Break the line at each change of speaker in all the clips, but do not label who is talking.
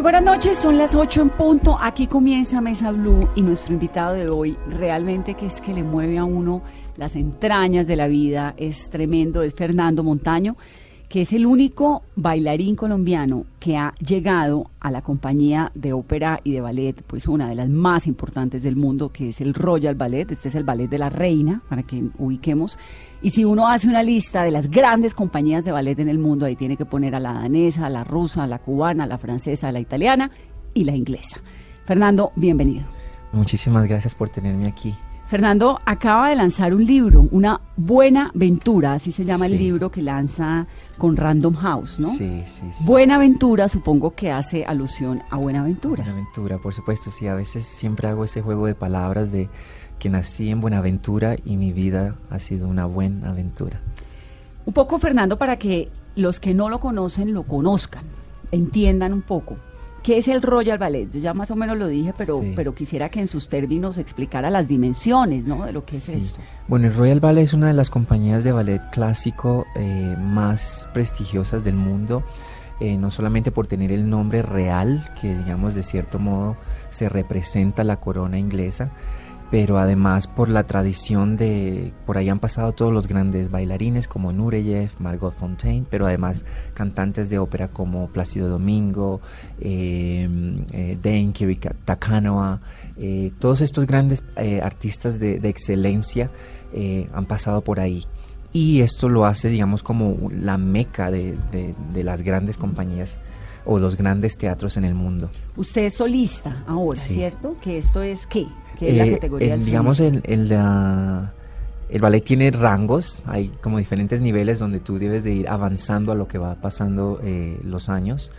Muy buenas noches, son las 8 en punto. Aquí comienza Mesa Blue y nuestro invitado de hoy realmente que es que le mueve a uno las entrañas de la vida, es tremendo, es Fernando Montaño que es el único bailarín colombiano que ha llegado a la compañía de ópera y de ballet, pues una de las más importantes del mundo, que es el Royal Ballet. Este es el ballet de la reina, para que ubiquemos. Y si uno hace una lista de las grandes compañías de ballet en el mundo, ahí tiene que poner a la danesa, a la rusa, a la cubana, a la francesa, a la italiana y la inglesa. Fernando, bienvenido.
Muchísimas gracias por tenerme aquí.
Fernando acaba de lanzar un libro, Una Buena Aventura, así se llama el libro que lanza con Random House, ¿no?
Sí, sí, sí.
Buena Aventura, supongo que hace alusión a Buenaventura.
Buenaventura, por supuesto, sí. A veces siempre hago ese juego de palabras de que nací en Buenaventura y mi vida ha sido una buena aventura.
Un poco, Fernando, para que los que no lo conocen lo conozcan, entiendan un poco. ¿Qué es el Royal Ballet? Yo ya más o menos lo dije, pero, pero quisiera que en sus términos explicara las dimensiones ¿no? de lo que es esto.
Bueno, el Royal Ballet es una de las compañías de ballet clásico eh, más prestigiosas del mundo. Eh, no solamente por tener el nombre real, que digamos de cierto modo se representa la corona inglesa, pero además por la tradición de, por ahí han pasado todos los grandes bailarines como Nureyev, Margot Fontaine, pero además cantantes de ópera como Plácido Domingo, eh, eh Dane Takanoa, eh, todos estos grandes eh, artistas de, excelencia han pasado por ahí. Y esto lo hace, digamos, como la meca de, las grandes compañías o los grandes teatros en el mundo.
Usted es solista ahora, ¿cierto? Que esto es qué? la
eh,
categoría
digamos, el, el, el ballet tiene rangos, hay como diferentes niveles donde tú debes de ir avanzando a lo que va pasando eh, los años.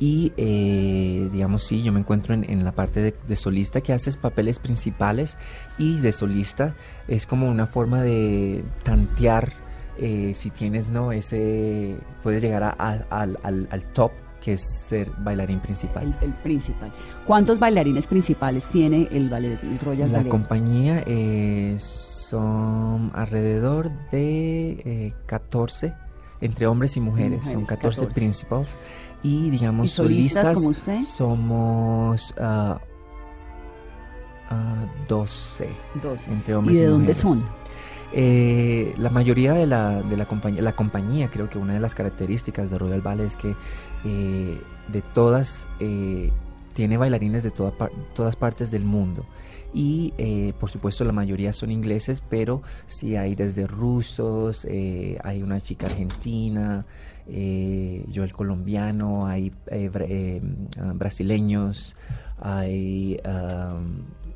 Y eh, digamos, sí, yo me encuentro en, la parte de, solista que haces papeles principales y de solista es como una forma de tantear si tienes, ¿no? Ese, puedes llegar al, al, al top que es ser bailarín principal.
El, principal. ¿Cuántos bailarines principales tiene el, ballet, Royal
La compañía eh, son alrededor de 14 eh, entre hombres y mujeres, son 14, principals y digamos
solistas, como usted?
somos 12,
uh, 12
entre hombres
y,
y,
de
dónde
son?
Eh, la mayoría de la, de la compañía, la compañía, creo que una de las características de Royal Ballet es que eh, de todas eh, tiene bailarines de todas partes del mundo. Y por supuesto la mayoría son ingleses, pero sí hay desde rusos, hay una chica argentina, yo el colombiano, hay brasileños, hay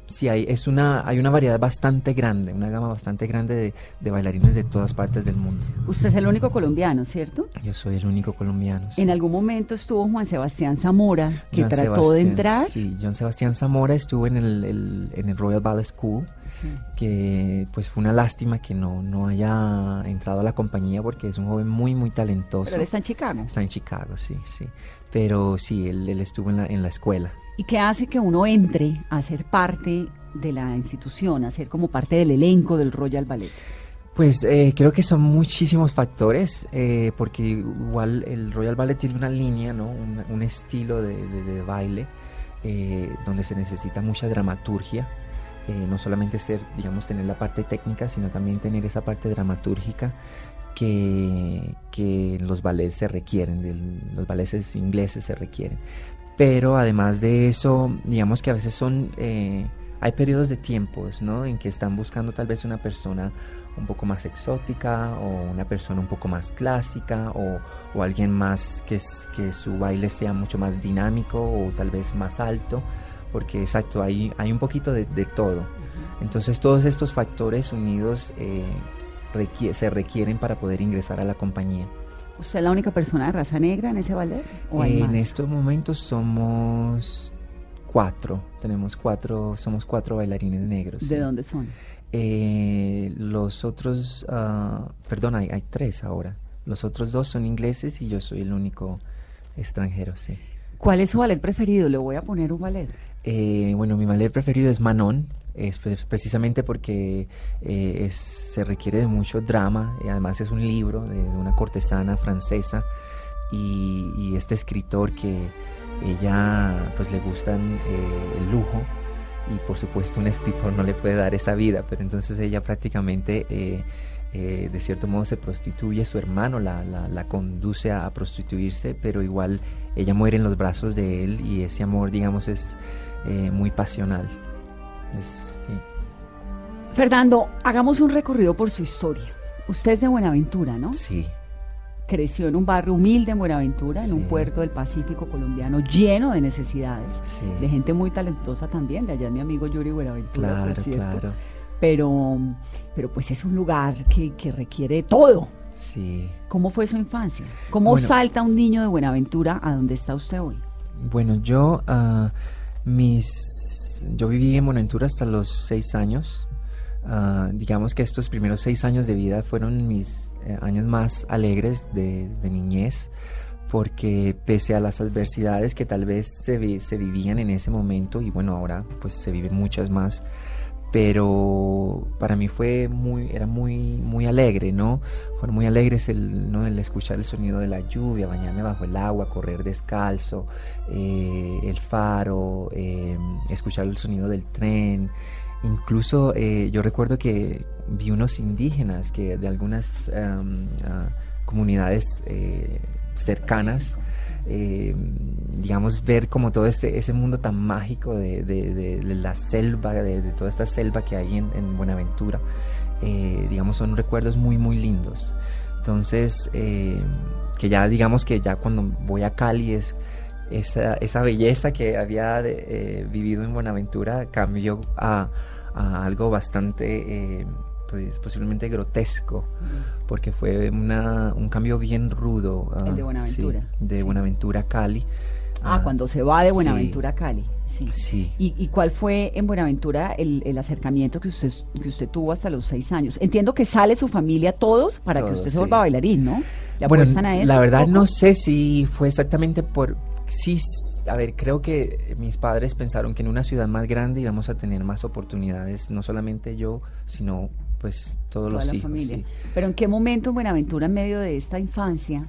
sí hay, es una, hay una variedad bastante grande, una gama bastante grande de, bailarines de todas partes del mundo.
Usted es el único colombiano, ¿cierto?
Yo soy el único colombiano.
En algún momento estuvo Juan Sebastián Zamora, que trató de entrar.
Sí, John Sebastián Zamora estuvo en el, en el Royal Ballet School. que pues fue una lástima que no, no haya entrado a la compañía porque es un joven muy muy talentoso.
Pero él está en Chicago.
Está en Chicago, sí, sí. Pero sí, él, él estuvo en la, en la escuela.
¿Y qué hace que uno entre a ser parte de la institución, a ser como parte del elenco del Royal Ballet?
Pues eh, creo que son muchísimos factores, eh, porque igual el Royal Ballet tiene una línea, ¿no? un, estilo de, baile eh, donde se necesita mucha dramaturgia, no solamente ser, digamos, tener la parte técnica, sino también tener esa parte dramatúrgica que, que los ballets se requieren, los ballets ingleses se requieren. Pero además de eso, digamos que a veces son, eh, hay periodos de tiempos, ¿no? En que están buscando tal vez una persona un poco más exótica o una persona un poco más clásica o, o alguien más que, que su baile sea mucho más dinámico o tal vez más alto, porque exacto, hay, hay un poquito de, todo. Entonces todos estos factores unidos eh, se requieren para poder ingresar a la compañía.
¿Usted es la única persona de raza negra en ese ballet?
en estos momentos somos cuatro. Tenemos cuatro, somos cuatro bailarines negros.
¿De dónde son?
Eh, los otros, uh, perdón, hay, hay, tres ahora. Los otros dos son ingleses y yo soy el único extranjero, sí.
¿Cuál es su ballet preferido? Le voy a poner un ballet.
Eh, bueno, mi ballet preferido es Manon, es pues, precisamente porque eh, se requiere de mucho drama, y además es un libro de, una cortesana francesa y, este escritor que ella pues le gustan eh, el lujo y por supuesto un escritor no le puede dar esa vida, pero entonces ella prácticamente eh, de cierto modo se prostituye, su hermano la, la, la conduce a, prostituirse, pero igual ella muere en los brazos de él y ese amor digamos es muy pasional. Es.
Fernando, hagamos un recorrido por su historia. Usted es de Buenaventura, ¿no?
Sí,
Creció en un barrio humilde en Buenaventura, en un puerto del Pacífico colombiano lleno de necesidades,
sí.
de gente muy talentosa también. De allá es mi amigo Yuri Buenaventura, por
Claro,
cierto.
claro.
Pero, pero pues es un lugar que, que requiere todo.
Sí.
¿Cómo fue su infancia? ¿Cómo
Bueno.
salta un niño de Buenaventura a donde está usted hoy?
Bueno, yo ah, mis yo viví en Buenaventura hasta los seis años. Ah, digamos que estos primeros seis años de vida fueron mis eh, años más alegres de, niñez, porque pese a las adversidades que tal vez se, se vivían en ese momento, y bueno, ahora pues se viven muchas más, pero para mí fue muy, era muy, muy alegre, ¿no? Fueron muy alegres el, ¿no? el escuchar el sonido de la lluvia, bañarme bajo el agua, correr descalzo, eh, el faro, eh, escuchar el sonido del tren. Incluso eh, yo recuerdo que vi unos indígenas que de algunas em, ah, comunidades cercanas, eh, digamos, ver como todo este, ese mundo tan mágico de, de- la selva, de, toda esta selva que hay en, en Buenaventura, eh, digamos, son recuerdos muy, muy lindos. Entonces, eh, que ya digamos que ya cuando voy a Cali es esa, esa belleza que había eh, vivido en Buenaventura cambió a, a algo bastante, eh, pues, posiblemente grotesco, porque fue una, un cambio bien rudo. ah,
El de Buenaventura.
sí, de
Sí.
Buenaventura a Cali.
Ah, cuando se va de Buenaventura a Cali. Sí.
Sí.
¿Y, y cuál fue en Buenaventura el, el acercamiento que usted, que usted tuvo hasta los seis años? Entiendo que sale su familia todos para que usted se
sí.
vuelva bailarín, ¿no? ¿Le
bueno,
a eso?
la verdad no sé si fue exactamente por... Sí, a ver, creo que mis padres pensaron que en una ciudad más grande íbamos a tener más oportunidades, no solamente yo, sino pues todos
Toda
los
la
hijos.
familia.
sí.
Pero ¿en qué momento en Buenaventura, en medio de esta infancia,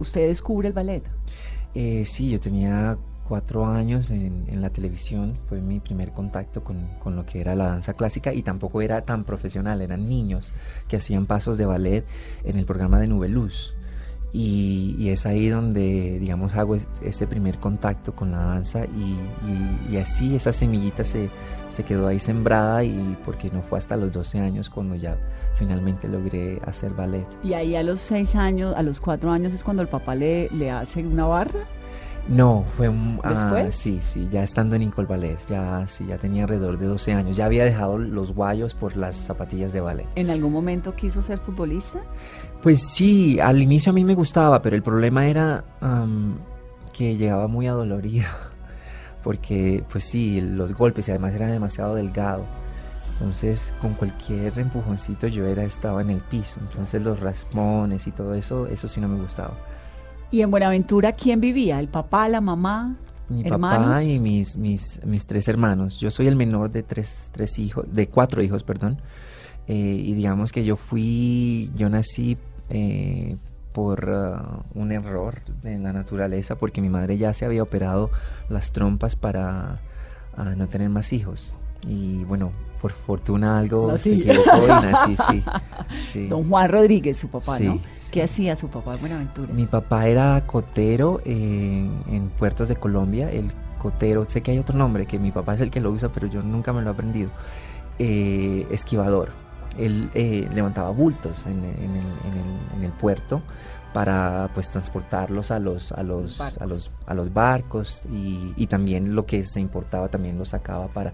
usted descubre el ballet?
Eh, sí, yo tenía cuatro años en, en la televisión, fue mi primer contacto con, con lo que era la danza clásica y tampoco era tan profesional, eran niños que hacían pasos de ballet en el programa de Nube Luz. Y, es ahí donde, digamos, hago es- ese primer contacto con la danza y, así esa semillita se, se quedó ahí sembrada y porque no fue hasta los 12 años cuando ya finalmente logré hacer ballet.
Y ahí a los seis años, a los cuatro años es cuando el papá le, le hace una barra.
No, fue un... ah, sí, sí, ya estando en Incol Ballet, ya, sí, ya tenía alrededor de 12 años. Ya había dejado los guayos por las zapatillas de ballet.
¿En algún momento quiso ser futbolista?
Pues sí, al inicio a mí me gustaba, pero el problema era am, que llegaba muy adolorido. Porque, pues sí, los golpes y además era demasiado delgado. Entonces, con cualquier empujoncito yo era, estaba en el piso. Entonces, los raspones y todo eso, eso sí no me gustaba.
¿Y en Buenaventura quién vivía? ¿El papá, la mamá?
Mi
¿Hermanos?
papá y mis, mis, mis tres hermanos. Yo soy el menor de tres, tres hijos, de cuatro hijos, perdón. Eh, y digamos que yo fui, yo nací eh, por ah, un error en la naturaleza, porque mi madre ya se había operado las trompas para ah, no tener más hijos. Y bueno, por fortuna algo se
Nací.
equivocó y nací, sí. sí.
Don Juan Rodríguez, su papá,
Sí,
¿no?
sí.
¿Qué hacía su papá en Buenaventura?
Mi papá era cotero en, en puertos de Colombia. El cotero, sé que hay otro nombre, que mi papá es el que lo usa, pero yo nunca me lo he aprendido. Eh, esquivador. Él eh, levantaba bultos en, en el, en el- en el puerto para pues transportarlos a los a los
Barcos.
a los a los barcos y, y también lo que se importaba también lo sacaba para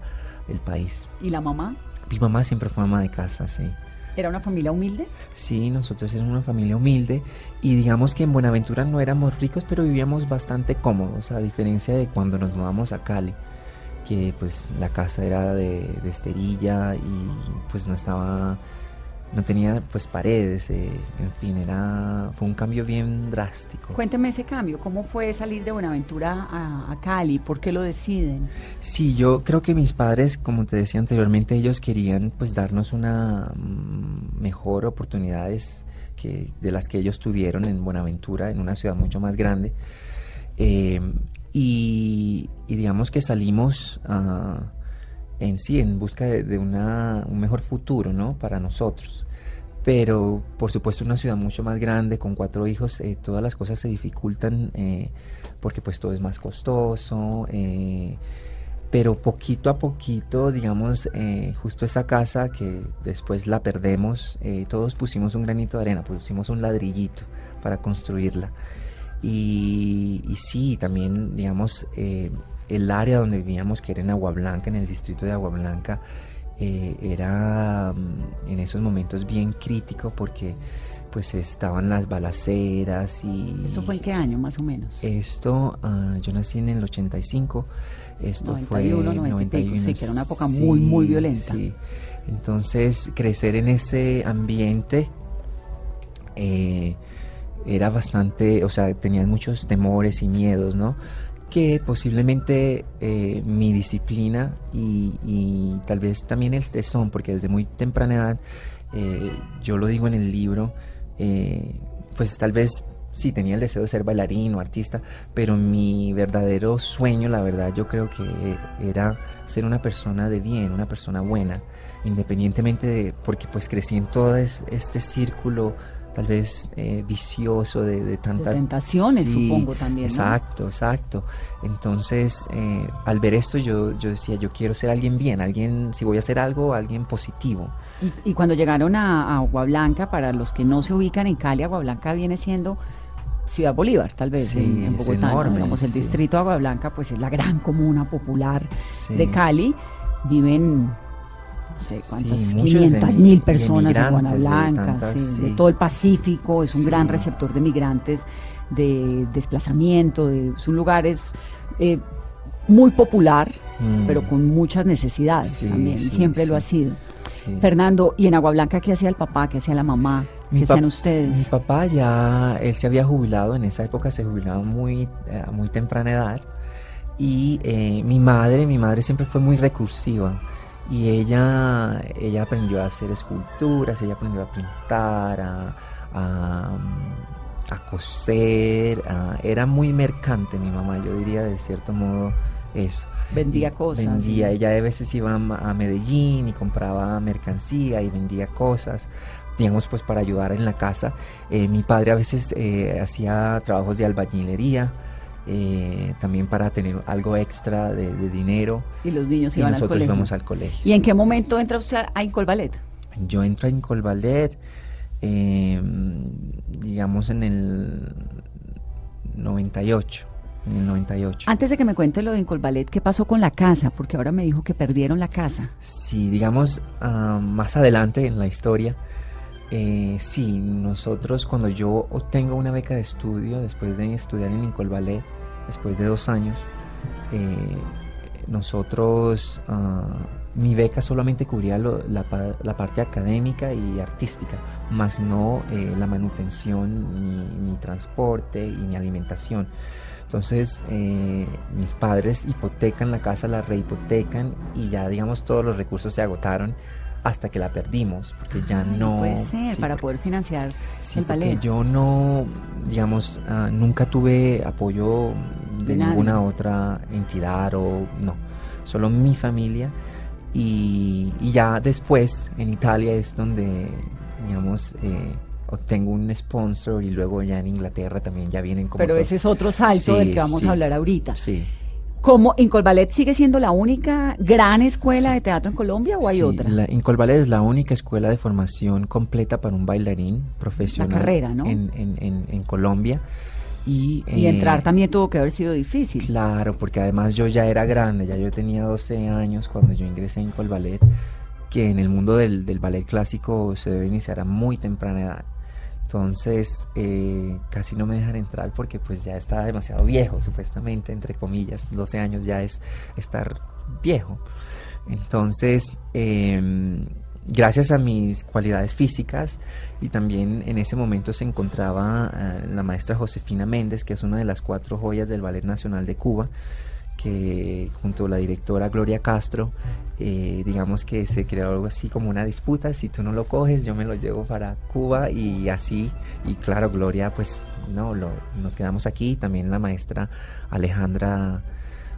el país.
¿Y la mamá?
Mi mamá siempre fue ama de casa, sí.
¿Era una familia humilde?
Sí, nosotros éramos una familia humilde y digamos que en Buenaventura no éramos ricos, pero vivíamos bastante cómodos, a diferencia de cuando nos mudamos a Cali, que pues la casa era de, de esterilla y pues no estaba no tenía pues paredes, eh, en fin, era, fue un cambio bien drástico.
Cuénteme ese cambio, ¿cómo fue salir de Buenaventura a, Cali? ¿Por qué lo deciden?
Sí, yo creo que mis padres, como te decía anteriormente, ellos querían pues darnos una mm, mejor oportunidades que, de las que ellos tuvieron en Buenaventura, en una ciudad mucho más grande. Eh, y, digamos que salimos a en sí, en busca de, una, un mejor futuro, ¿no? Para nosotros. Pero, por supuesto, una ciudad mucho más grande, con cuatro hijos, eh, todas las cosas se dificultan eh, porque pues todo es más costoso. Eh, pero poquito a poquito, digamos, justo esa casa que después la perdemos, todos pusimos un granito de arena, pusimos un ladrillito para construirla. Y, y sí, también, digamos, el área donde vivíamos, que era en Agua Blanca, en el distrito de Agua Blanca, eh, era mm, en esos momentos bien crítico porque pues estaban las balaceras y...
¿Esto fue en qué año más o menos?
Esto, ah, yo nací en el 85, esto 91, fue...
91, sí, que era una época muy, muy violenta.
Sí. Entonces, crecer en ese ambiente eh, era bastante, o sea, tenías muchos temores y miedos, ¿no? Que posiblemente eh, mi disciplina y, tal vez también el tesón, porque desde muy temprana edad, eh, yo lo digo en el libro, eh, pues tal vez sí tenía el deseo de ser bailarín o artista, pero mi verdadero sueño, la verdad, yo creo que era ser una persona de bien, una persona buena, independientemente de, porque pues crecí en todo este círculo tal vez eh, vicioso de, de tantas
tentaciones supongo también
exacto exacto. Entonces eh, al ver esto yo yo decía yo quiero ser alguien bien alguien si voy a hacer algo alguien positivo.
Y, cuando llegaron a, Agua Blanca para los que no se ubican en Cali Agua Blanca viene siendo Ciudad Bolívar, tal vez, en, Bogotá. Digamos, el distrito Agua Blanca, pues es la gran comuna popular de Cali. Viven no sé cuántas, 500 mil personas en Guanablanca, de, todo el Pacífico, es un gran receptor de migrantes, de desplazamiento, de, es un lugar es, eh, muy popular, mm. pero con muchas necesidades también, siempre lo ha sido. Fernando, ¿y en Agua Blanca qué hacía el papá, qué hacía la mamá? ¿Qué hacían ustedes?
Mi papá ya, él se había jubilado, en esa época se jubilaba muy, eh, a muy temprana edad, y eh, mi madre, mi madre siempre fue muy recursiva y ella, ella aprendió a hacer esculturas, ella aprendió a pintar, a, a, coser, era muy mercante mi mamá, yo diría de cierto modo eso.
Vendía cosas.
Vendía, ella de veces iba a Medellín y compraba mercancía y vendía cosas, digamos pues para ayudar en la casa. Eh, mi padre a veces eh, hacía trabajos de albañilería, eh, también para tener algo extra de, dinero.
Y los niños iban
nosotros
al
íbamos al colegio.
¿Y en qué momento entra usted a Incolvalet?
Yo entro a Incolvalet, eh, digamos en el 98. En el 98.
Antes de que me cuente lo de Incolvalet, ¿qué pasó con la casa? Porque ahora me dijo que perdieron la casa.
Sí, digamos, ah, más adelante en la historia, eh, sí, nosotros cuando yo obtengo una beca de estudio, después de estudiar en Incolvalet, después de dos años, eh, nosotros, ah, mi beca solamente cubría la, parte académica y artística, más no eh, la manutención, ni mi transporte y mi alimentación. Entonces, eh, mis padres hipotecan la casa, la rehipotecan y ya, digamos, todos los recursos se agotaron hasta que la perdimos, porque ya no...
Puede ser, para poder financiar
sí, el ballet. yo no, digamos, ah, nunca tuve apoyo de, ninguna otra entidad o no, solo mi familia. Y, ya después en Italia es donde, digamos, eh, obtengo un sponsor y luego ya en Inglaterra también ya vienen como...
Pero ese es otro salto del que vamos
a
hablar ahorita.
Sí.
¿Cómo Incolballet sigue siendo la única gran escuela de teatro en Colombia o hay sí, otra?
La, Incolballet es la única escuela de formación completa para un bailarín profesional
carrera, ¿no?
en, en, en, Colombia. Y,
y entrar eh, también tuvo que haber sido difícil.
Claro, porque además yo ya era grande, ya yo tenía 12 años cuando yo ingresé en Incolballet, que en el mundo del, del ballet clásico se debe iniciar a muy temprana edad. Entonces eh, casi no me dejan entrar porque pues ya estaba demasiado viejo, supuestamente, entre comillas, 12 años ya es estar viejo. Entonces, em, gracias a mis cualidades físicas y también en ese momento se encontraba eh, la maestra Josefina Méndez, que es una de las cuatro joyas del Ballet Nacional de Cuba, que junto a la directora Gloria Castro, eh, digamos que se creó algo así como una disputa, si tú no lo coges, yo me lo llevo para Cuba y así, y claro, Gloria, pues no, lo, nos quedamos aquí, también la maestra Alejandra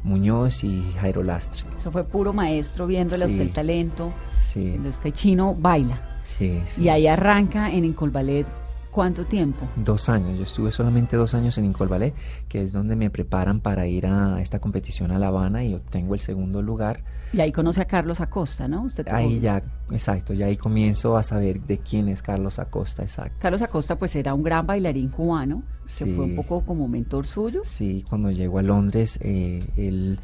Muñoz y Jairo Lastre.
Eso fue puro maestro viéndole
Sí.
a usted el talento,
Sí,
Cuando este chino baila.
sí, sí.
Y ahí arranca en Incol Ballet, ¿cuánto tiempo?
Dos años, yo estuve solamente dos años en Incol Ballet, que es donde me preparan para ir a esta competición a La Habana y obtengo el segundo lugar.
Y ahí conoce a Carlos Acosta, ¿no? Usted
Ahí ya, exacto, ya ahí comienzo a saber de quién es Carlos Acosta, exacto.
Carlos Acosta pues era un gran bailarín cubano, que
Sí.
fue un poco como mentor suyo.
Sí, cuando llego a Londres, eh, él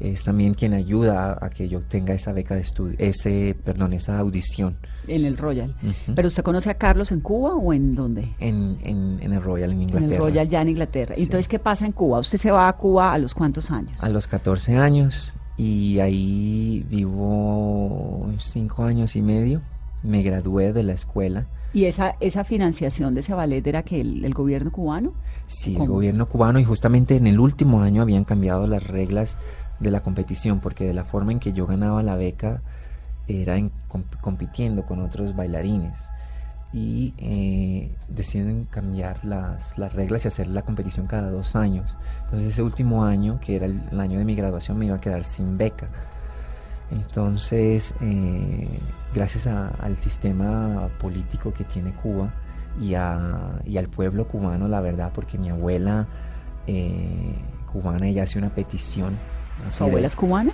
es también quien ayuda a, a que yo obtenga esa beca de estudio, ese, perdón, esa audición
en el Royal. ¿Pero usted conoce a Carlos en Cuba o en dónde?
en, en, en el Royal en Inglaterra.
En el Royal ya en Inglaterra.
Sí.
Entonces, ¿qué pasa en Cuba? ¿Usted se va a Cuba a los cuántos años?
A los 14 años y ahí vivo cinco años y medio. Me gradué de la escuela.
¿Y esa, esa financiación de ese ballet era que el, el gobierno cubano?
Sí, el gobierno cubano y justamente en el último año habían cambiado las reglas de la competición porque de la forma en que yo ganaba la beca era en comp- compitiendo con otros bailarines y eh, deciden cambiar las, las reglas y hacer la competición cada dos años. Entonces ese último año, que era el, el año de mi graduación, me iba a quedar sin beca. Entonces, eh, gracias a- al sistema político que tiene Cuba y, a- y al pueblo cubano, la verdad, porque mi abuela eh, cubana, ella hace una petición.
¿Su abuela es cubana?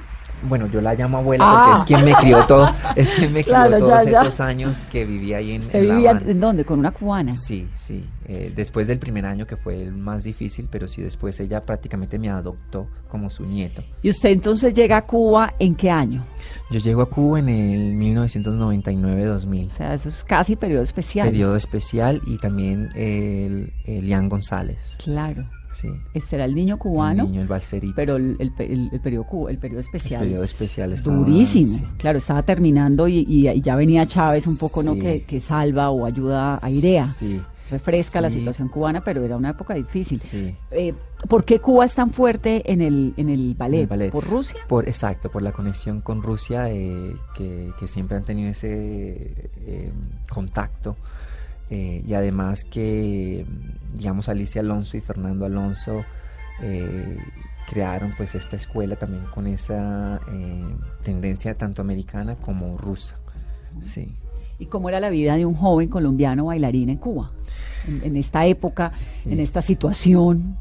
bueno, yo la llamo abuela
Ah.
porque es quien me crió todo, es quien me crió
Claro,
todos
ya.
esos años que viví ahí en,
¿Usted
en La
vivía
Habana.
en dónde? ¿Con una cubana?
Sí, sí. eh, después del primer año que fue el más difícil, pero sí después ella prácticamente me adoptó como su nieto.
¿Y usted entonces llega a Cuba en qué año?
Yo llego a Cuba en el 1999-2000.
O sea, eso es casi periodo especial.
Periodo especial y también el, el Lian González.
Claro.
Sí.
Este era el niño cubano,
El niño, el balserito.
pero el, el, el- el periodo, el periodo
el
especial.
periodo especial estaba-
Durísimo.
sí.
Claro, estaba terminando y, y- y ya venía Chávez un poco, ¿no? Que, que salva o ayuda a Irea.
Sí.
Refresca la situación cubana, pero era una época difícil.
Sí.
Eh, ¿Por qué Cuba es tan fuerte en el, en el ballet?
El ballet.
¿Por Rusia?
Por, exacto, por la conexión con Rusia, eh, que, que siempre han tenido ese eh, contacto. Eh, y además que, digamos, Alicia Alonso y Fernando Alonso eh, crearon pues esta escuela también con esa eh, tendencia tanto americana como rusa. Sí.
¿Y cómo era la vida de un joven colombiano bailarín en Cuba? En, en esta época,
Sí.
en esta situación.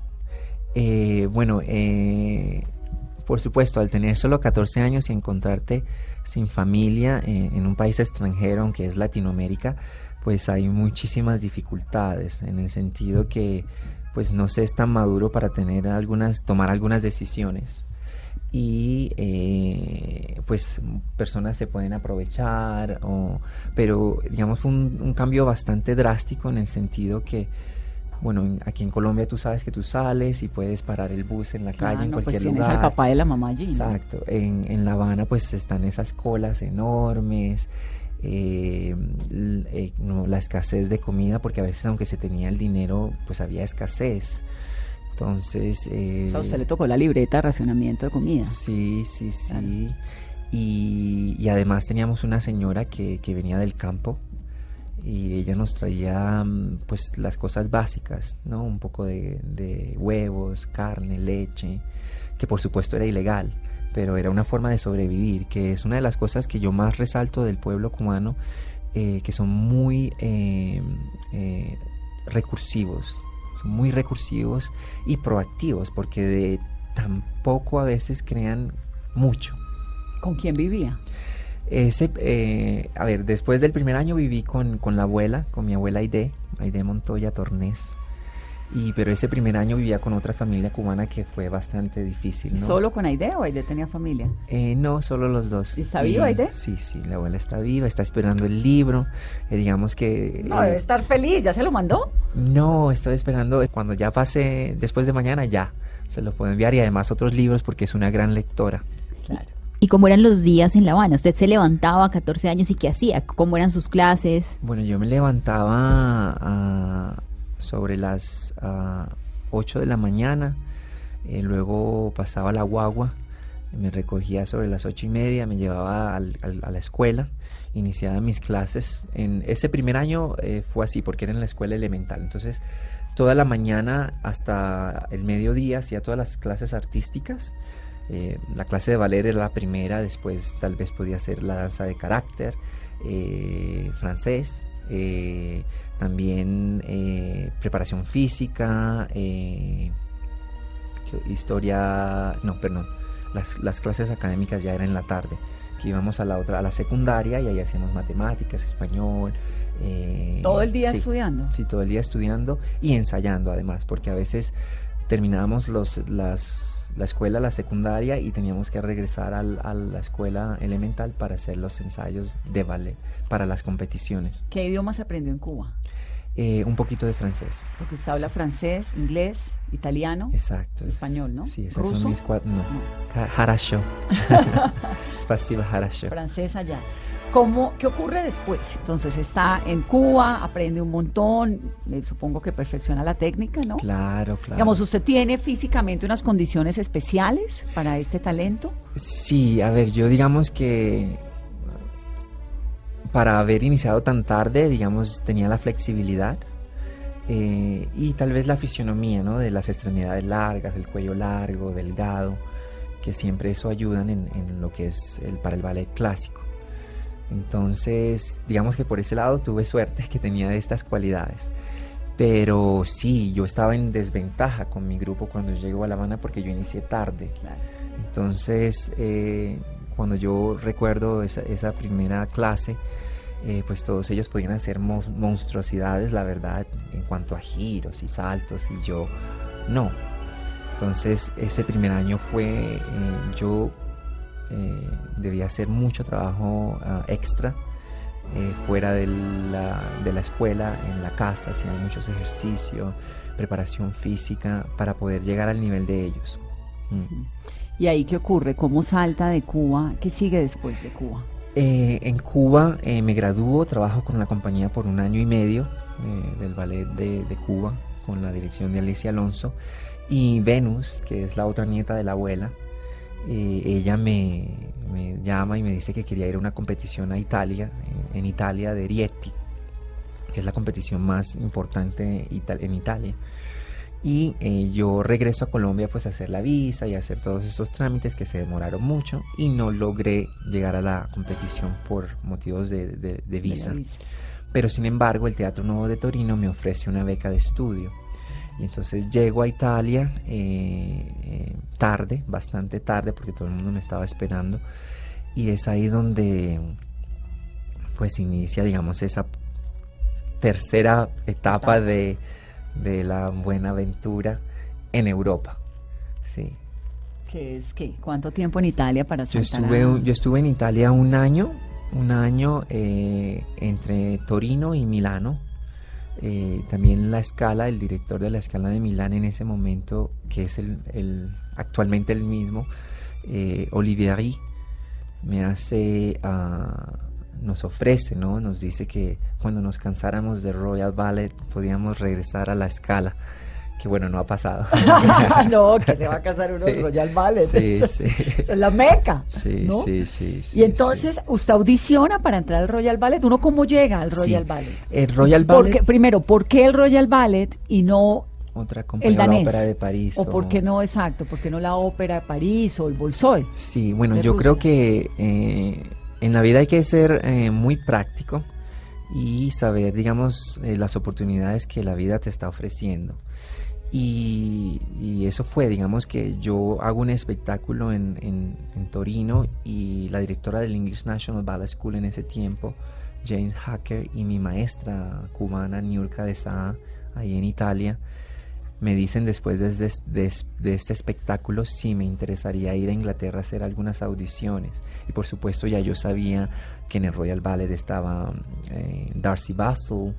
Eh, bueno, por supuesto, al tener solo 14 años y encontrarte sin familia en un país extranjero, aunque es Latinoamérica, pues hay muchísimas dificultades en el sentido que pues no se es tan maduro para tener algunas, tomar algunas decisiones. Y eh, pues personas se pueden aprovechar, o, pero digamos fue un, un cambio bastante drástico en el sentido que bueno, en- aquí en Colombia tú sabes que tú sales y puedes parar el bus en la
Claro,
calle, en
pues
cualquier
tienes
lugar.
al papá de la mamá allí.
Exacto. En, en La Habana pues están esas colas enormes, eh, eh, la escasez de comida, porque a veces aunque se tenía el dinero, pues había escasez. Entonces... eh,
O usted le tocó la libreta de racionamiento de comida.
Sí, sí, sí.
Claro.
Y, y además teníamos una señora que, que venía del campo y ella nos traía mm, pues las cosas básicas, ¿no? Un poco de, de huevos, carne, leche, que por supuesto era ilegal, pero era una forma de sobrevivir, que es una de las cosas que yo más resalto del pueblo cubano, eh, que son muy eh, eh, recursivos, son muy recursivos y proactivos, porque de tampoco a veces crean mucho.
¿Con quién vivía?
Ese, eh, a ver, después del primer año viví con, con la abuela, con mi abuela Aide, Aide Montoya Tornés. Y, pero ese primer año vivía con otra familia cubana que fue bastante difícil, ¿no?
¿Solo con Aide o Aide tenía familia?
Eh, no, solo los dos.
¿Y está viva, Aide?
Sí, sí, la abuela está viva, está esperando el libro. eh, digamos que...
No,
eh,
debe estar feliz. ¿Ya se lo mandó?
no, estoy esperando cuando ya pase, después de mañana ya, se lo puedo enviar y además otros libros porque es una gran lectora.
Claro.
¿Y cómo eran los días en La Habana? ¿Usted se levantaba a 14 años y qué hacía? ¿Cómo eran sus clases?
Bueno, yo me levantaba ah, sobre las 8 ah, de la mañana, eh, luego pasaba la guagua, me recogía sobre las ocho y media, me llevaba a la escuela, iniciaba mis clases. En ese primer año eh, fue así, porque era en la escuela elemental. Entonces, toda la mañana hasta el mediodía hacía todas las clases artísticas eh, la clase de ballet era la primera, después tal vez podía ser la danza de carácter, eh, francés, eh, también preparación física, historia, no, perdón, las, las, clases académicas ya eran en la tarde, que íbamos a la otra, a la secundaria y ahí hacíamos matemáticas, español.
todo el día estudiando.
Sí, todo el día estudiando y ensayando además, porque a veces terminábamos los, las la escuela, la secundaria y teníamos que regresar al, a la escuela elemental para hacer los ensayos de ballet para las competiciones.
¿Qué idiomas aprendió en Cuba?
Eh, un poquito de francés.
Porque usted habla francés, inglés, italiano.
Exacto.
Español, ¿no?
Sí, esas son mis cuatro. No. no. Harasho. harasho.
Francés allá. ¿Cómo, ¿Qué ocurre después? Entonces está en Cuba, aprende un montón, eh, supongo que perfecciona la técnica, ¿no?
Claro, claro.
Digamos, ¿usted tiene físicamente unas condiciones especiales para este talento?
Sí, a ver, yo digamos que para haber iniciado tan tarde, digamos, tenía la flexibilidad eh, y tal vez la fisionomía, ¿no? De las extremidades largas, el cuello largo, delgado, que siempre eso ayudan en, en lo que es el, para el ballet clásico. Entonces, digamos que por ese lado tuve suerte que tenía estas cualidades. Pero sí, yo estaba en desventaja con mi grupo cuando llego a La Habana porque yo inicié tarde. Entonces, eh, cuando yo recuerdo esa, primera clase, eh, pues todos ellos podían hacer monstruosidades, la verdad, en cuanto a giros y saltos, y yo no. Entonces, ese primer año fue, eh, yo eh, debía hacer mucho trabajo ah, extra eh, fuera de la, de la, escuela, en la casa, hacía muchos ejercicios, preparación física para poder llegar al nivel de ellos.
Mm. ¿Y ahí qué ocurre? ¿Cómo salta de Cuba? ¿Qué sigue después de Cuba?
Eh, en Cuba me graduó, trabajo con la compañía por un año y medio del ballet de, de Cuba, con la dirección de Alicia Alonso, y Venus, que es la otra nieta de la abuela, ella me, llama y me dice que quería ir a una competición a Italia, en, Italia de Rieti, que es la competición más importante en Italia. Y eh, yo regreso a Colombia pues a hacer la visa y a hacer todos estos trámites que se demoraron mucho y no logré llegar a la competición por motivos de, visa. Pero sin embargo el Teatro Nuevo de Torino me ofrece una beca de estudio y entonces llego a Italia eh, eh, tarde, bastante tarde, porque todo el mundo me estaba esperando. Y es ahí donde pues inicia, digamos, esa tercera etapa de, la buena aventura en Europa. Sí.
¿Qué es qué? ¿Cuánto tiempo en Italia para
yo estuve, yo estuve en Italia un año, un año eh, entre Torino y Milano eh, también la escala, el director de la escala de Milán en ese momento, que es el, actualmente el mismo, eh, Olivieri, me hace, uh, nos ofrece, ¿no? Nos dice que cuando nos cansáramos de Royal Ballet podíamos regresar a la escala que bueno, no ha pasado.
no, que se va a casar uno en Royal Ballet. Sí, sí. Es la meca.
Sí, sí, sí,
Y entonces, usted audiciona para entrar al Royal Ballet. ¿Uno cómo llega al Royal Ballet?
El Royal Ballet.
primero, ¿por qué el Royal Ballet y no
otra compañía, la ópera de París.
O, por qué no, exacto, por qué no la ópera de París o el Bolshoi.
Sí, bueno, yo creo que eh, en la vida hay que ser eh, muy práctico y saber, digamos, eh, las oportunidades que la vida te está ofreciendo. Y, eso fue, digamos que yo hago un espectáculo en, en, Torino y la directora del English National Ballet School en ese tiempo, James Hacker, y mi maestra cubana, Niurka de Saa, ahí en Italia, me dicen después de, de, este espectáculo si me interesaría ir a Inglaterra a hacer algunas audiciones. Y por supuesto ya yo sabía que en el Royal Ballet estaba eh, Darcy Bassel,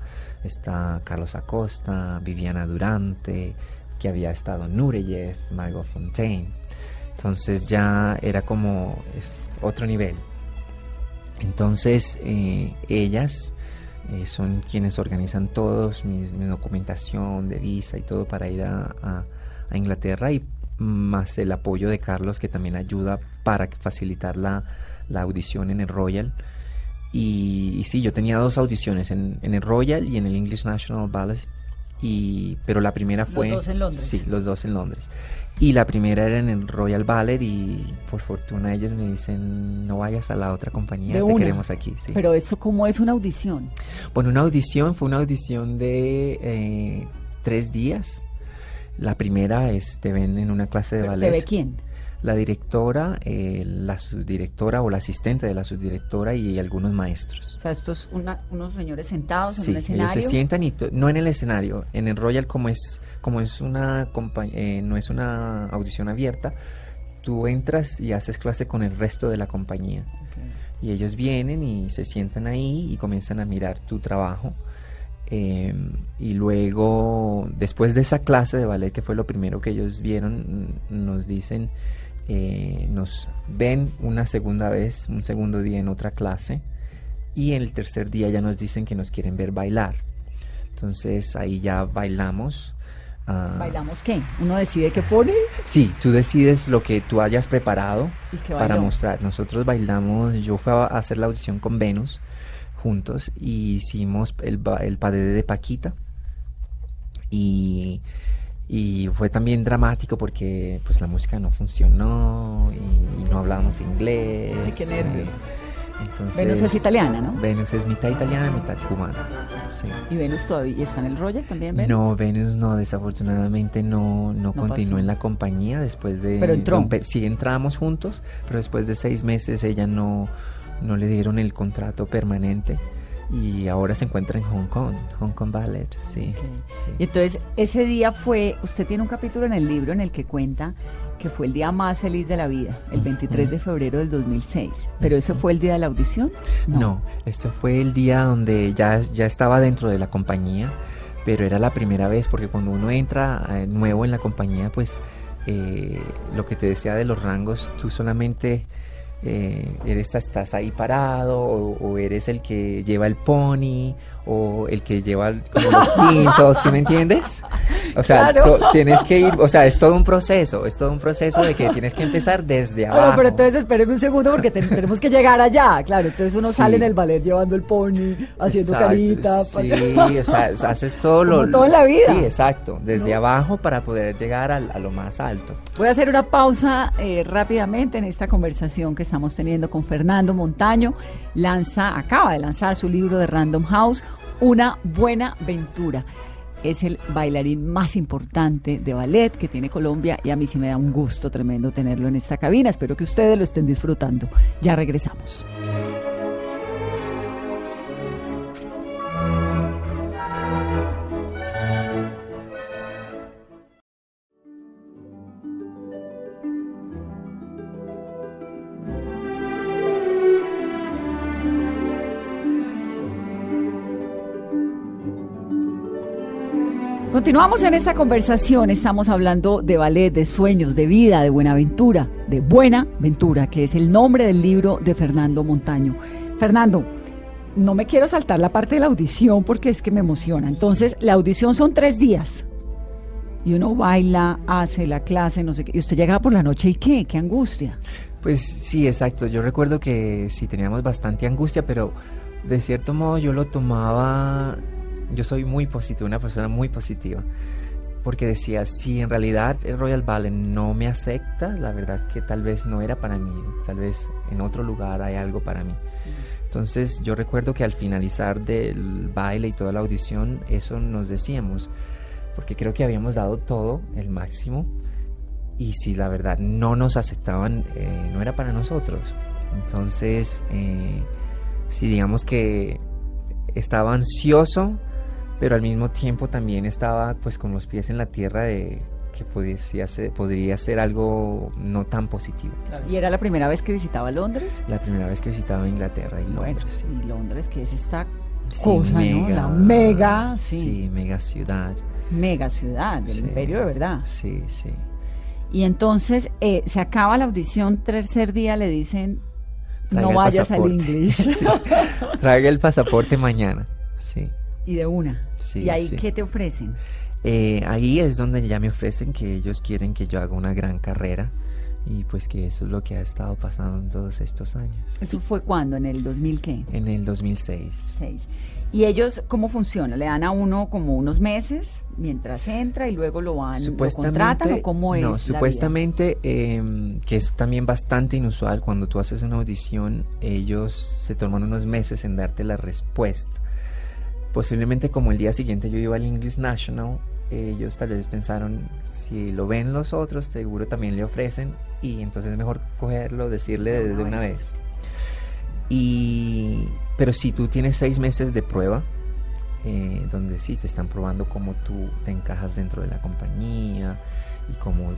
está Carlos Acosta, Viviana Durante, que había estado Nureyev, Margot Fontaine. Entonces ya era como es otro nivel. Entonces eh, ellas eh, son quienes organizan todos, mi, documentación de visa y todo para ir a, a- Inglaterra y más el apoyo de Carlos que también ayuda para facilitar la, la audición en el Royal. Y, y sí, yo tenía dos audiciones en, en el Royal y en el English National Ballet. Y, pero la primera
Los
fue...
dos en Londres.
Sí, los dos en Londres. Y la primera era en el Royal Ballet y por fortuna ellos me dicen, no vayas a la otra compañía,
De
te
una.
queremos aquí. Sí.
Pero eso, ¿cómo es una audición?
Bueno, una audición fue una audición de eh, tres días. La primera es, te ven en una clase de
¿Te
ballet.
ve quién?
La directora, eh, la subdirectora o la asistente de la subdirectora y algunos maestros.
O sea, estos una- unos señores sentados
Sí,
en
ellos
escenario.
se sientan y no en el escenario, en el Royal como es como es una eh, no es una audición abierta, tú entras y haces clase con el resto de la compañía
Ok.
y ellos vienen y se sientan ahí y comienzan a mirar tu trabajo Eh, y luego después de esa clase de ballet que fue lo primero que ellos vieron nos dicen eh, nos ven una segunda vez un segundo día en otra clase y el tercer día ya nos dicen que nos quieren ver bailar entonces ahí ya bailamos ah,
¿Bailamos qué? ¿Uno decide qué pone?
Sí, tú decides lo que tú hayas preparado
¿Y qué
para mostrar. Nosotros bailamos, yo fui a hacer la audición con Venus juntos y hicimos el, el padre de Paquita y, y fue también dramático porque pues la música no funcionó y, y no hablábamos inglés.
Ay, qué nervios.
Entonces,
Venus es italiana, ¿no?
Venus es mitad italiana, mitad cubana. Sí.
¿Y Venus todavía está en el Royal también? Venus?
No, Venus no, desafortunadamente no, no,
No
continuó
pasó.
en la compañía después de...
Pero entró.
sí, entramos juntos, pero después de seis meses ella no, no le dieron el contrato permanente y ahora se encuentra en Hong Kong, Hong Kong Ballet, sí.
Y entonces ese día fue, usted tiene un capítulo en el libro en el que cuenta que fue el día más feliz de la vida, el 23 de febrero del 2006. ¿Pero ese fue el día de la audición?
No, esto fue el día donde ya, ya estaba dentro de la compañía, pero era la primera vez, porque cuando uno entra eh, nuevo en la compañía, pues eh, lo que te decía de los rangos, tú solamente eh, eres, estás ahí parado, o, o eres el que lleva el pony, o el que lleva como los tintos, ¿sí me entiendes? O sea,
Claro.
to- tienes que ir, o sea, es todo un proceso, es todo un proceso de que tienes que empezar desde abajo.
Bueno, pero entonces espéreme un segundo porque te- tenemos que llegar allá. Claro, entonces uno
Sí.
sale en el ballet llevando el pony, haciendo
Exacto,
carita.
Sí,
pa-
o sea, o sea, haces todo lo.
Como todo en la vida.
Sí, exacto. Desde
¿No?
abajo para poder llegar al- a, lo más alto.
Voy a hacer una pausa eh, rápidamente en esta conversación que estamos teniendo con Fernando Montaño. Lanza, acaba de lanzar su libro de Random House, Una buena aventura. Es el bailarín más importante de ballet que tiene Colombia y a mí sí me da un gusto tremendo tenerlo en esta cabina. Espero que ustedes lo estén disfrutando. Ya regresamos. Continuamos en esta conversación, estamos hablando de ballet, de sueños, de vida, de Buenaventura, de Buena Ventura, que es el nombre del libro de Fernando Montaño. Fernando, no me quiero saltar la parte de la audición porque es que me emociona. Entonces, la audición son tres días. Y uno baila, hace la clase, no sé qué. Y usted llega por la noche y qué, qué angustia.
Pues sí, exacto. Yo recuerdo que sí teníamos bastante angustia, pero de cierto modo yo lo tomaba. Yo soy muy positiva, una persona muy positiva. Porque decía, si en realidad el Royal Ballet no me acepta, la verdad que tal vez no era para mí. Tal vez en otro lugar hay algo para mí. Entonces yo recuerdo que al finalizar del baile y toda la audición, eso nos decíamos, porque creo que habíamos dado todo, el máximo, y si la verdad no nos aceptaban, eh, no era para nosotros. Entonces, eh, sí, digamos que estaba ansioso, pero al mismo tiempo también estaba pues con los pies en la tierra de que podría ser, podría ser algo no tan positivo.
¿Y era la primera vez que visitaba Londres?
La primera vez que visitaba Inglaterra y
Bueno,
Londres. sí.
y Londres, que es esta
Sí,
cosa, ¿no? La mega, sí.
Sí, mega ciudad.
mega ciudad, del
Sí.
imperio de verdad.
Sí, sí.
Y entonces eh, se acaba la audición, tercer día le dicen,
Traiga
no
el
vayas al
pasaporte".
English.
Sí. Traiga el pasaporte mañana.
Y de una.
Sí,
¿Y ahí
sí.
qué te ofrecen?
Eh, ahí es donde ya me ofrecen que ellos quieren que yo haga una gran carrera y pues que eso es lo que ha estado pasando en todos estos años.
¿Eso fue cuándo? ¿En el 2000 qué?
En el 2006.
Seis. ¿Y ellos cómo funciona? ¿Le dan a uno como unos meses mientras entra y luego lo van, lo contratan o cómo es?
no,
la
supuestamente em, que es también bastante inusual cuando tú haces una audición, ellos se toman unos meses en darte la respuesta. Posiblemente como el día siguiente yo iba al English National, ellos tal vez pensaron si lo ven los otros, seguro también le ofrecen y entonces es mejor cogerlo, decirle
De una
de una
vez.
vez. Y pero si tú tienes seis meses de prueba, eh, donde sí te están probando cómo tú te encajas dentro de la compañía y cómo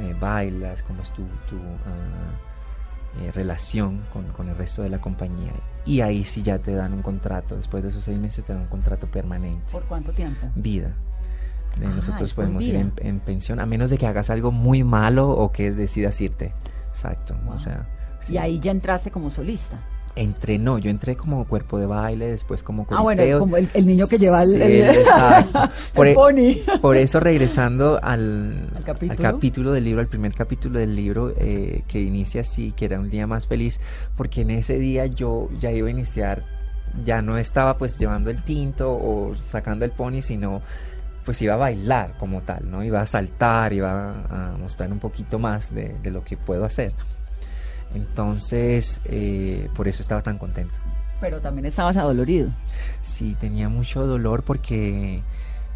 eh, bailas, cómo es tu, tu, ah, eh, relación con, con el resto de la compañía. Y ahí sí ya te dan un contrato, después de esos seis meses te dan un contrato permanente?
¿Por cuánto tiempo?
vida. Eh,
Ah,
Nosotros podemos ir en, en pensión, a menos de que hagas algo muy malo o que decidas irte. Exacto.
Wow.
O sea, sí.
Y ahí ya entraste como solista.
Entré, no, yo entré como cuerpo de baile, después como
Ah, bueno, como el, el niño que lleva el,
Sí,
el-
exacto. Por,
el
e-
pony.
por eso regresando al,
¿Al capítulo?
al capítulo del libro, al primer capítulo del libro eh, que inicia así, que era un día más feliz, porque en ese día yo ya iba a iniciar, ya no estaba pues llevando el tinto o sacando el pony, sino pues iba a bailar como tal, ¿no? Iba a saltar, iba a, a mostrar un poquito más de, de lo que puedo hacer. Entonces, eh, por eso estaba tan contento.
Pero también estabas adolorido.
Sí, tenía mucho dolor porque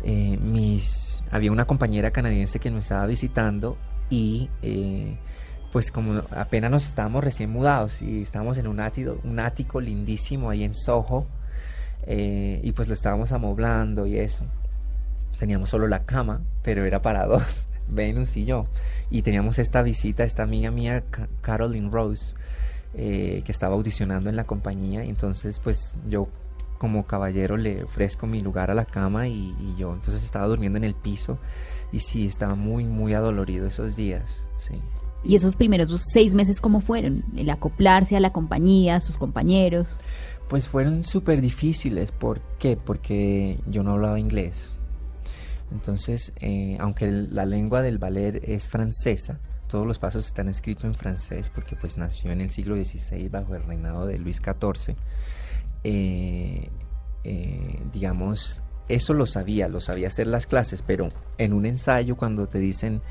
eh, mis había una compañera canadiense que nos estaba visitando y eh, pues como apenas nos estábamos recién mudados y estábamos en un ático, un ático lindísimo ahí en Soho eh, y pues lo estábamos amoblando y eso. Teníamos solo la cama, pero era para dos, Venus y yo. Y teníamos esta visita, esta amiga mía, Ca- Caroline Rose, eh, que estaba audicionando en la compañía. Entonces, pues yo como caballero le ofrezco mi lugar a la cama y, y yo entonces estaba durmiendo en el piso y sí, estaba muy, muy adolorido esos días. Sí.
¿Y esos primeros seis meses cómo fueron? El acoplarse a la compañía, a sus compañeros.
Pues fueron súper difíciles. ¿Por qué? Porque yo no hablaba inglés. Entonces, eh, aunque el- la lengua del ballet es francesa, todos los pasos están escritos en francés porque pues nació en el siglo XVI bajo el reinado de Luis XIV. Eh, eh, digamos, eso lo sabía, lo sabía hacer las clases, pero en un ensayo cuando te dicen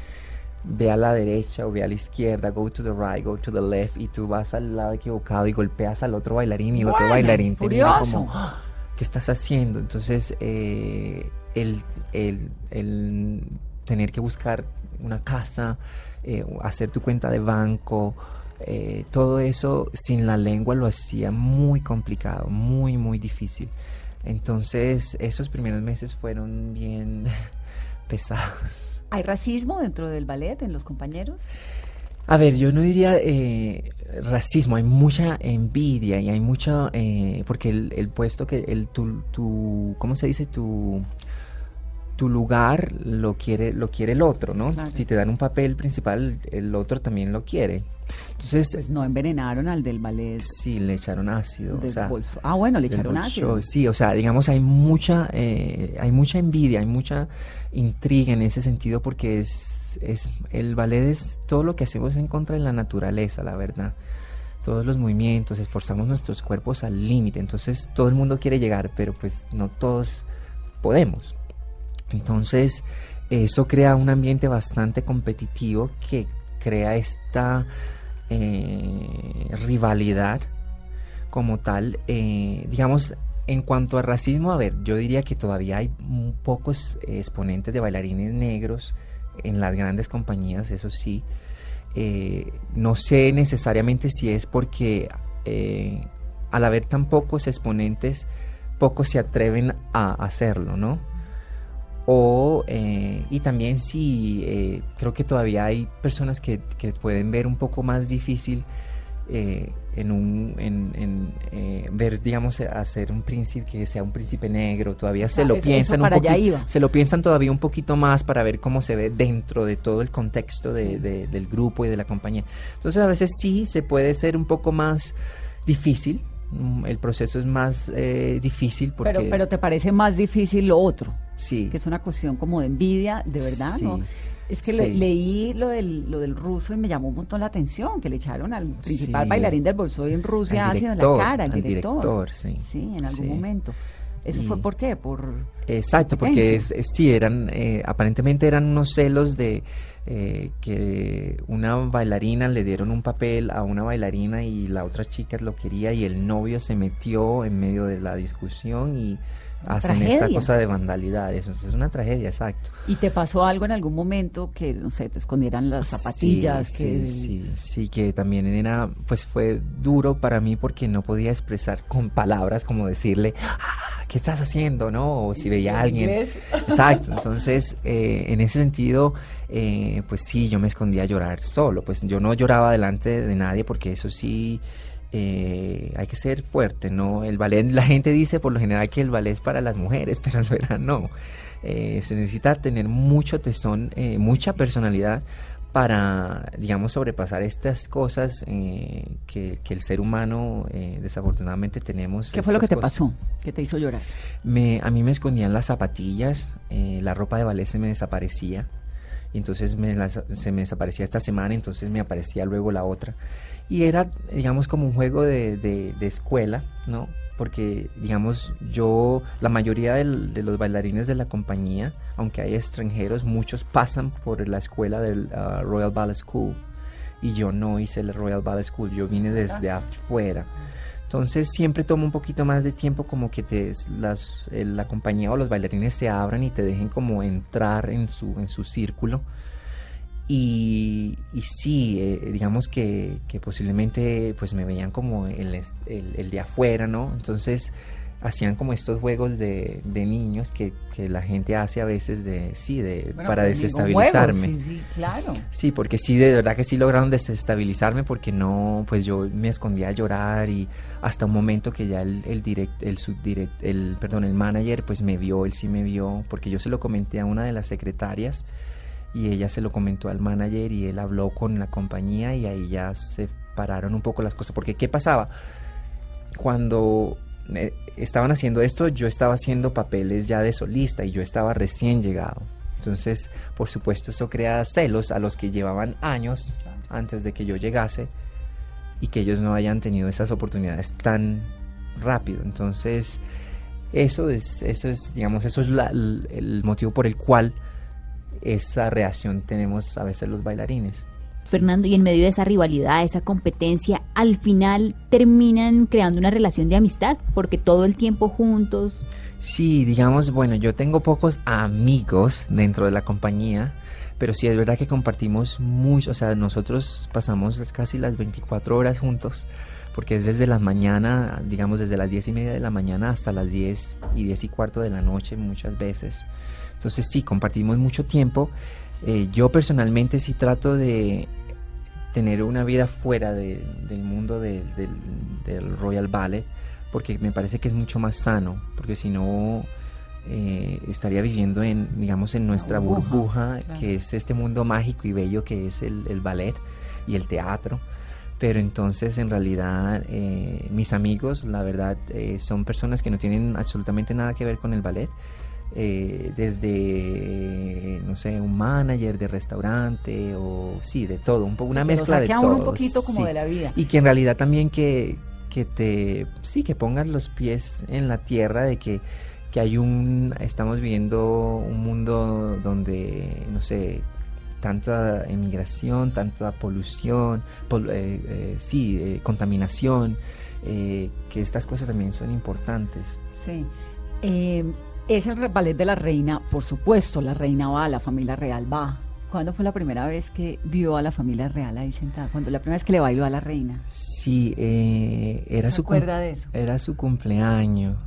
ve a la derecha o ve a la izquierda, go to the right, go to the left, y tú vas al lado equivocado y golpeas al otro bailarín y el otro
Bueno,
bailarín te mira como, "Ah, ¿qué estás haciendo? Entonces, eh, el, el- el tener que buscar una casa, eh, hacer tu cuenta de banco, eh, todo eso sin la lengua lo hacía muy complicado, muy, muy difícil. Entonces, esos primeros meses fueron bien pesados.
¿Hay racismo dentro del ballet en los compañeros?
A ver, yo no diría eh, racismo, hay mucha envidia y hay mucha, porque el, el puesto que, el, tu, tu, ¿cómo se dice? Tu, tu lugar lo quiere, lo quiere el otro, ¿no?
Claro.
Si te dan un papel principal, el otro también lo quiere. Entonces,
Pues no envenenaron al del ballet
sí, le echaron ácido. o sea.
Ah, bueno, le echaron ácido.
Sí, o sea, digamos, hay mucha, eh, hay mucha envidia, hay mucha intriga en ese sentido porque es, es, el ballet es todo lo que hacemos en contra de la naturaleza, la verdad. Todos los movimientos, esforzamos nuestros cuerpos al límite, entonces todo el mundo quiere llegar, pero pues no todos podemos. Entonces, eso crea un ambiente bastante competitivo que crea esta eh, rivalidad como tal. eh, digamos, en cuanto a racismo, a ver, yo diría que todavía hay pocos exponentes de bailarines negros en las grandes compañías, eso sí. Eh, no sé necesariamente si es porque al haber tan pocos exponentes, pocos se atreven a hacerlo, ¿no? O, eh, y también si creo que todavía hay personas que, que pueden ver un poco más difícil eh, en un en, en, eh, ver digamos hacer un príncipe que sea un príncipe negro todavía se
Ah,
lo
eso-
piensan
eso
un poquito se lo piensan todavía un poquito más para ver cómo se ve dentro de todo el contexto de- de- del grupo y de la compañía. Entonces a veces sí se puede ser un poco más difícil el proceso es más eh, difícil porque
Pero, pero te parece más difícil lo otro,
sí
que es una cuestión como de envidia, de verdad,
Sí.
¿no? Es que
Sí.
le- leí lo del, lo del ruso y me llamó un montón la atención, que le echaron al principal
Sí.
bailarín del bolsoy en Rusia ácido en la cara, al
al
director.
director, sí.
Sí, en algún
Sí.
momento. ¿Eso
Y-
fue por qué? Por...
Exacto, porque es- sí, eran, eh, aparentemente eran unos celos de eh, que una bailarina le dieron un papel a una bailarina y la otra chica lo quería y el novio se metió en medio de la discusión y hacen esta cosa de vandalidad. Eso es una tragedia, exacto.
¿Y te pasó algo en algún momento que, no sé, te escondieran las zapatillas?
Sí,
que...
sí, sí, sí, que también era, pues fue duro para mí porque no podía expresar con palabras como decirle, "Ah, ¿qué estás haciendo? ¿No? O si veía a
¿En
alguien.
inglés?
Exacto, entonces eh, en ese sentido, eh, pues sí, yo me escondía a llorar solo, pues yo no lloraba delante de nadie porque eso sí, eh, hay que ser fuerte, ¿no? El ballet, la gente dice por lo general que el ballet es para las mujeres, pero en verdad no. Eh, se necesita tener mucho tesón, eh, mucha personalidad para, digamos, sobrepasar estas cosas eh, que, que el ser humano desafortunadamente tenemos.
¿Qué fue lo que te
cosas.
pasó? ¿Qué te hizo llorar?
Me, a mí me escondían las zapatillas, la ropa de ballet se me desaparecía. Y entonces me las- se me desaparecía esta semana, entonces me aparecía luego la otra. Y era, digamos, como un juego de, de- de escuela, ¿no? Porque, digamos, yo, la mayoría del- de los bailarines de la compañía, aunque hay extranjeros, muchos pasan por la escuela del ah, Royal Ballet School. Y yo no hice el Royal Ballet School, yo vine desde afuera. Entonces siempre toma un poquito más de tiempo como que te, las, eh, la compañía o los bailarines se abran y te dejen como entrar en su, en su círculo. Y, y sí, eh, digamos que, que posiblemente pues me veían como el, el, el de afuera, ¿no? Entonces hacían como estos juegos de, de niños que, que la gente hace a veces de, sí, de,
Bueno,
para
pues,
desestabilizarme.
sí, claro.
Sí, porque sí, de verdad que sí lograron desestabilizarme porque no, pues yo me escondía a llorar y hasta un momento que ya el, el direct, el subdirect, el, perdón, el manager pues me vio, él sí me vio, porque yo se lo comenté a una de las secretarias y ella se lo comentó al manager y él habló con la compañía y ahí ya se pararon un poco las cosas, porque ¿qué pasaba? Cuando eh, estaban haciendo esto, yo estaba haciendo papeles ya de solista y yo estaba recién llegado. Entonces, por supuesto, eso crea celos a los que llevaban años antes de que yo llegase y que ellos no hayan tenido esas oportunidades tan rápido. Entonces, eso es, eso es digamos, eso es el motivo por el cual esa reacción tenemos a veces los bailarines.
Fernando, y en medio de esa rivalidad, esa competencia, al final terminan creando una relación de amistad, porque todo el tiempo juntos.
Sí, digamos, bueno, yo tengo pocos amigos dentro de la compañía, pero sí es verdad que compartimos mucho, o sea, nosotros pasamos casi las 24 horas juntos, porque es desde las mañana, digamos, desde las 10 y media de la mañana hasta las 10 y 10 y cuarto de la noche muchas veces. Entonces sí, compartimos mucho tiempo. Eh, yo personalmente sí trato de tener una vida fuera de- del mundo de- del, del Royal Ballet, porque me parece que es mucho más sano, porque si no eh, estaría viviendo en, digamos, en nuestra
burbuja,
burbuja,
claro.
que es este mundo mágico y bello que es el, el ballet y el teatro. Pero entonces, en realidad, eh, mis amigos, la verdad, eh, son personas que no tienen absolutamente nada que ver con el ballet. Eh, desde, no sé, un manager de restaurante o sí, de todo, un po- una
Sí,
mezcla de todo.
un poquito como
sí.
de la vida.
Y que en realidad también que, que te, sí, que pongas los pies en la tierra de que, que hay un, estamos viviendo un mundo donde, no sé, tanta emigración, tanta polución, pol- eh, eh, sí, eh, contaminación, eh, que estas cosas también son importantes.
Sí. Es el ballet de la reina, por supuesto, la reina va, la familia real va. ¿Cuándo fue la primera vez que vio a la familia real ahí sentada? ¿Cuándo la primera vez que le bailó a la reina?
Sí, eh, era
¿Se
su
acuerda de eso?
Era su cumpleaños.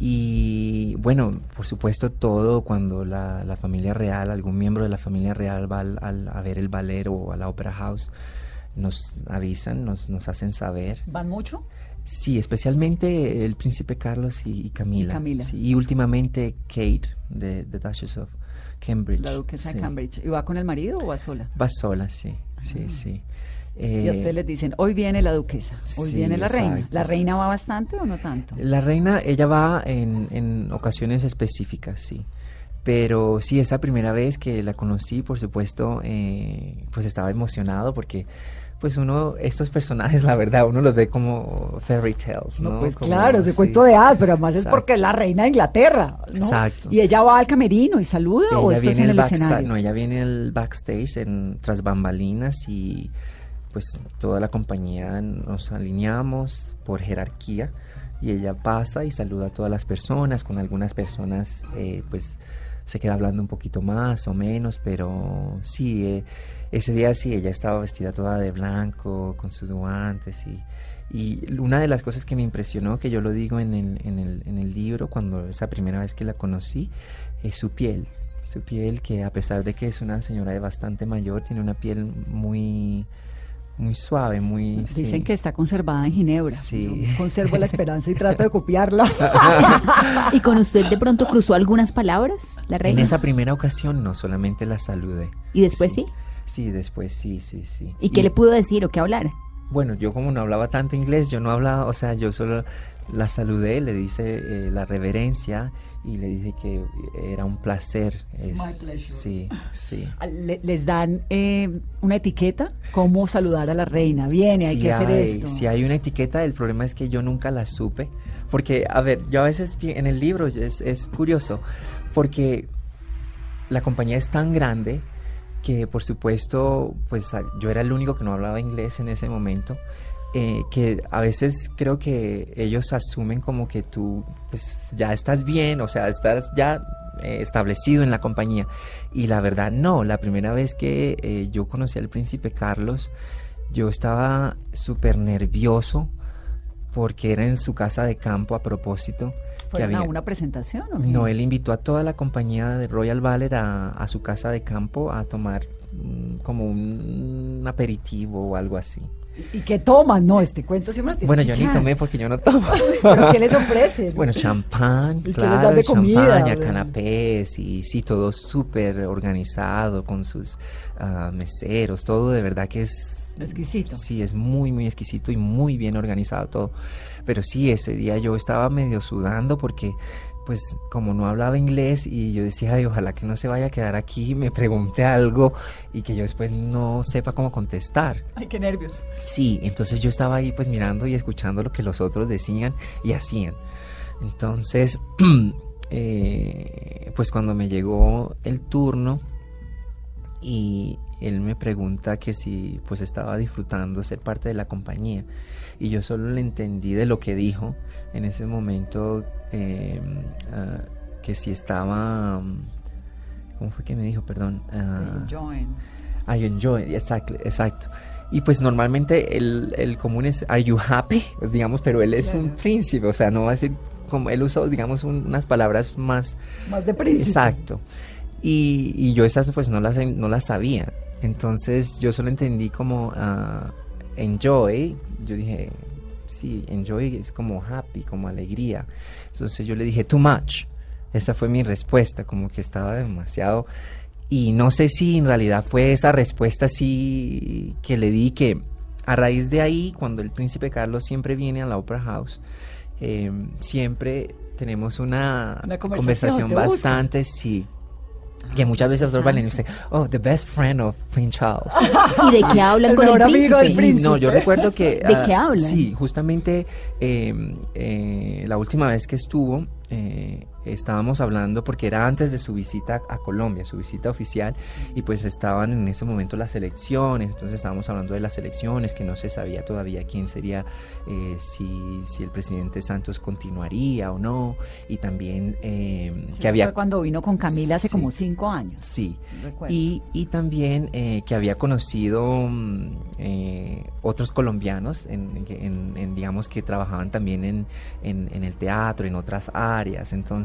Y bueno, por supuesto todo cuando la, la familia real, algún miembro de la familia real va al- al- a ver el ballet o a la Opera House, nos avisan, nos, nos hacen saber.
¿Van mucho?
Sí, especialmente el príncipe Carlos y, y Camila.
Y Camila.
Sí, y últimamente Kate, de The Duchess of Cambridge.
La duquesa
Sí.
de Cambridge. ¿Y va con el marido o va sola?
Va sola, sí, sí, sí.
Ah. y a
Eh,
ustedes les dicen, hoy viene la duquesa, hoy
sí,
viene la reina. ¿La reina va bastante o no tanto?
La reina, ella va en, en ocasiones específicas, sí. Pero sí, esa primera vez que la conocí, por supuesto, eh, pues estaba emocionado porque, pues uno, estos personajes, la verdad, uno los ve como fairy tales, ¿no?
No, pues
Como-
claro, ese
sí.
cuento de hadas, pero además es porque es la reina de Inglaterra, ¿no?
Exacto.
Y ella va al camerino y saluda o esto es
viene
en
el
escenario.
no, ella viene el backstage en tras bambalinas y pues toda la compañía nos alineamos por jerarquía y ella pasa y saluda a todas las personas, con algunas personas eh, pues se queda hablando un poquito más o menos, pero sí, eh, ese día sí, ella estaba vestida toda de blanco, con sus guantes y, y una de las cosas que me impresionó, que yo lo digo en el, en el, en el libro, cuando esa primera vez que la conocí, es su piel. Su piel que a pesar de que es una señora de bastante mayor, tiene una piel muy, muy suave, muy...
Dicen
sí.
que está conservada en Ginebra.
Sí.
Yo conservo la esperanza y trato de copiarla.
¿Y con usted de pronto cruzó algunas palabras, la
En
reina?
esa primera ocasión no, solamente la saludé.
¿Y después sí?
Sí, después sí, sí, sí.
¿Y qué le pudo decir o qué hablar?
Bueno, yo como no hablaba tanto inglés, yo no hablaba, o sea, yo solo la saludé, le dice eh, la reverencia y le dije que era un placer.
Pleasure.
Sí, sí.
Le- les dan eh, una etiqueta, cómo saludar a la reina. Viene, hay
Si
que hacer
hay-
esto.
Si hay una etiqueta, el problema es que yo nunca la supe. Porque, a ver, yo a veces en el libro es, es curioso, porque la compañía es tan grande que, por supuesto, pues yo era el único que no hablaba inglés en ese momento. Eh, que a veces creo que ellos asumen como que tú pues ya estás bien, o sea, estás ya eh, establecido en la compañía. Y la verdad no, la primera vez que eh, yo conocí al príncipe Carlos, yo estaba súper nervioso porque era en su casa de campo a propósito. que
¿Fueron a
había-
una presentación o
no, él invitó a toda la compañía de Royal Ballet a, a su casa de campo a tomar mm, como un, aperitivo o algo así.
¿Y qué toman? No, este cuento siempre lo tienen
Bueno, yo ni tomé porque yo no tomo.
¿Pero qué les ofrecen?
Bueno, champán,
¿Y qué les
claro,
de
champaña, canapés y sí, todo súper organizado con sus ah, meseros, todo de verdad que es...
Exquisito.
Sí, es muy, muy exquisito y muy bien organizado todo. Pero sí, ese día yo estaba medio sudando porque, pues, como no hablaba inglés y yo decía, ay, ojalá que no se vaya a quedar aquí y me pregunte algo y que yo después no sepa cómo contestar.
Ay, qué nervios.
Sí, entonces yo estaba ahí pues mirando y escuchando lo que los otros decían y hacían. Entonces, eh, pues cuando me llegó el turno y él me pregunta que si pues estaba disfrutando ser parte de la compañía y yo solo le entendí de lo que dijo en ese momento eh, ah, que si estaba... ¿Cómo fue que me dijo? Perdón. ah,
Enjoying.
I enjoy, exacto, exacto. Y pues normalmente el, el común es Are you happy? Pues, digamos, pero él es un príncipe, o sea, no va a decir como él usó, digamos, un- unas palabras más
Más de príncipe.
exacto. Y, y yo esas pues no las no las sabía. Entonces yo solo entendí como ah, enjoy. Yo dije, sí, enjoy es como happy, como alegría. Entonces yo le dije too much. Esa fue mi respuesta, como que estaba demasiado y no sé si en realidad fue esa respuesta así que le di que a raíz de ahí, cuando el príncipe Carlos siempre viene a la Opera House, eh, siempre tenemos una,
Una conversación,
conversación bastante, sí. Que muchas veces los
interesante.
bailarines dicen, oh, the best friend of Prince Charles.
¿Y de qué hablan
El
con el
mejor amigo del
príncipe?
príncipe.
No, yo recuerdo que...
¿De
ah,
qué hablan?
Sí, justamente eh, eh, la última vez que estuvo, eh, estábamos hablando, porque era antes de su visita a Colombia, su visita oficial, y pues estaban en ese momento las elecciones, entonces estábamos hablando de las elecciones, que no se sabía todavía quién sería, eh, si, si el presidente Santos continuaría o no, y también eh,
Sí,
que había...
Fue cuando vino con Camila hace
Sí.
como cinco años.
Sí,
recuerdo.
y, y también eh, que había conocido mm, eh, otros colombianos, en, en- en, digamos que trabajaban también en- en el teatro, en otras áreas. Entonces,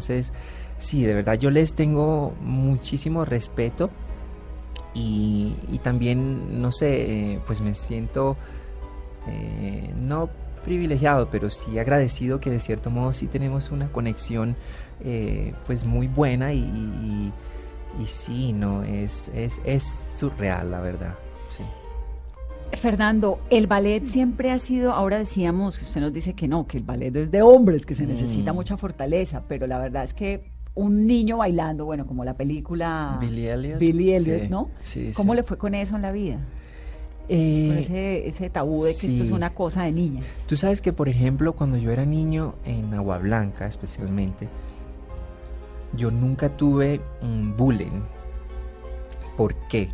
sí, de verdad yo les tengo muchísimo respeto Y, y también, no sé, eh, pues me siento eh, no privilegiado, pero sí agradecido que de cierto modo sí tenemos una conexión eh, pues muy buena y, y, y sí, no, es, es, es surreal, la verdad.
Fernando, el ballet siempre ha sido, ahora decíamos, usted nos dice que no, que el ballet es de hombres, que se necesita
Mm.
mucha fortaleza, pero la verdad es que un niño bailando, bueno, como la película
Billy Elliot.
Billy Elliot,
Sí,
¿no?
sí,
¿Cómo
sí.
le fue con eso en la vida?
Eh,
Con ese, ese tabú de que esto es una cosa de niñas.
Tú sabes que, por ejemplo, cuando yo era niño, en Agua Blanca especialmente, yo nunca tuve un bullying. ¿Por qué?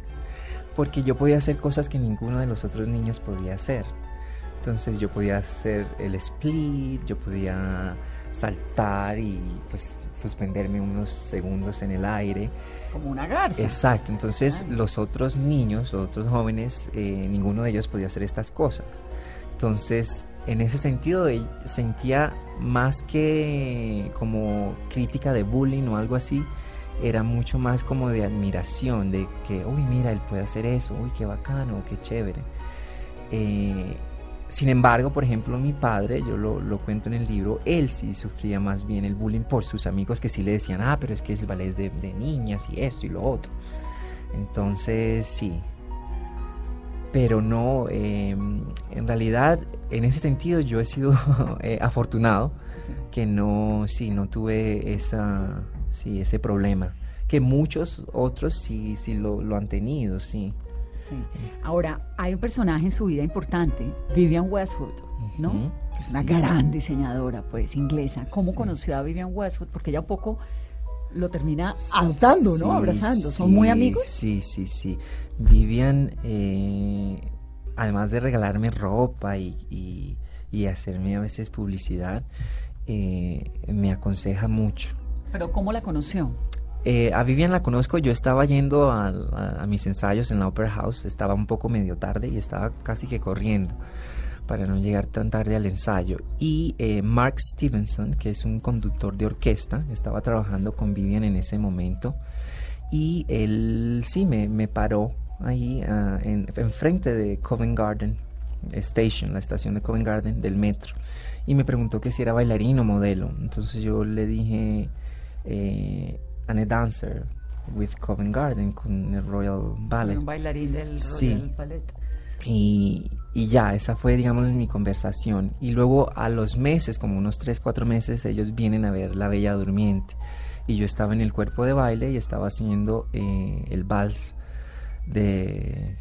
Porque yo podía hacer cosas que ninguno de los otros niños podía hacer. Entonces yo podía hacer el split, yo podía saltar y pues suspenderme unos segundos en el aire.
Como una garza.
Exacto, entonces los otros niños, los otros jóvenes, eh, ninguno de ellos podía hacer estas cosas. Entonces, en ese sentido, sentía más que como crítica de bullying o algo así, era mucho más como de admiración, de que, uy, mira, él puede hacer eso, uy, qué bacano, qué chévere. Eh, sin embargo, por ejemplo, mi padre, yo lo, lo cuento en el libro, él sí sufría más bien el bullying por sus amigos que sí le decían, ah, pero es que el ballet es de, de niñas y esto y lo otro. Entonces, sí. Pero no, eh, en realidad, en ese sentido, yo he sido eh, afortunado que no, sí, no tuve esa, sí, ese problema. Que muchos otros sí, sí lo, lo han tenido, sí.
Sí. Ahora, hay un personaje en su vida importante, Vivian Westwood, ¿no? Que es una
sí.
gran diseñadora, pues, inglesa. ¿Cómo
Sí.
conoció a Vivian Westwood? Porque ella un poco lo termina adoptando, ¿no? Abrazando. ¿Son muy amigos?
Sí, sí, sí. Vivian, eh, además de regalarme ropa y, y- y hacerme a veces publicidad, eh, me aconseja mucho.
Pero ¿cómo la conoció?
Eh, a Vivian la conozco, yo estaba yendo a, a- a mis ensayos en la Opera House, estaba un poco medio tarde y estaba casi que corriendo para no llegar tan tarde al ensayo. Y eh, Mark Stevenson, que es un conductor de orquesta, estaba trabajando con Vivian en ese momento y él sí me, me paró ahí ah, en, enfrente de Covent Garden Station, la estación de Covent Garden del metro, y me preguntó que si era bailarín o modelo. Entonces yo le dije, eh, a dancer with Covent Garden con el Royal Ballet.
Un bailarín del
Sí.
Royal Ballet.
Y, y ya, esa fue, digamos, mi conversación. Y luego a los meses, como unos 3, 4 meses, ellos vienen a ver La Bella Durmiente. Y yo estaba en el cuerpo de baile y estaba haciendo eh, el vals de,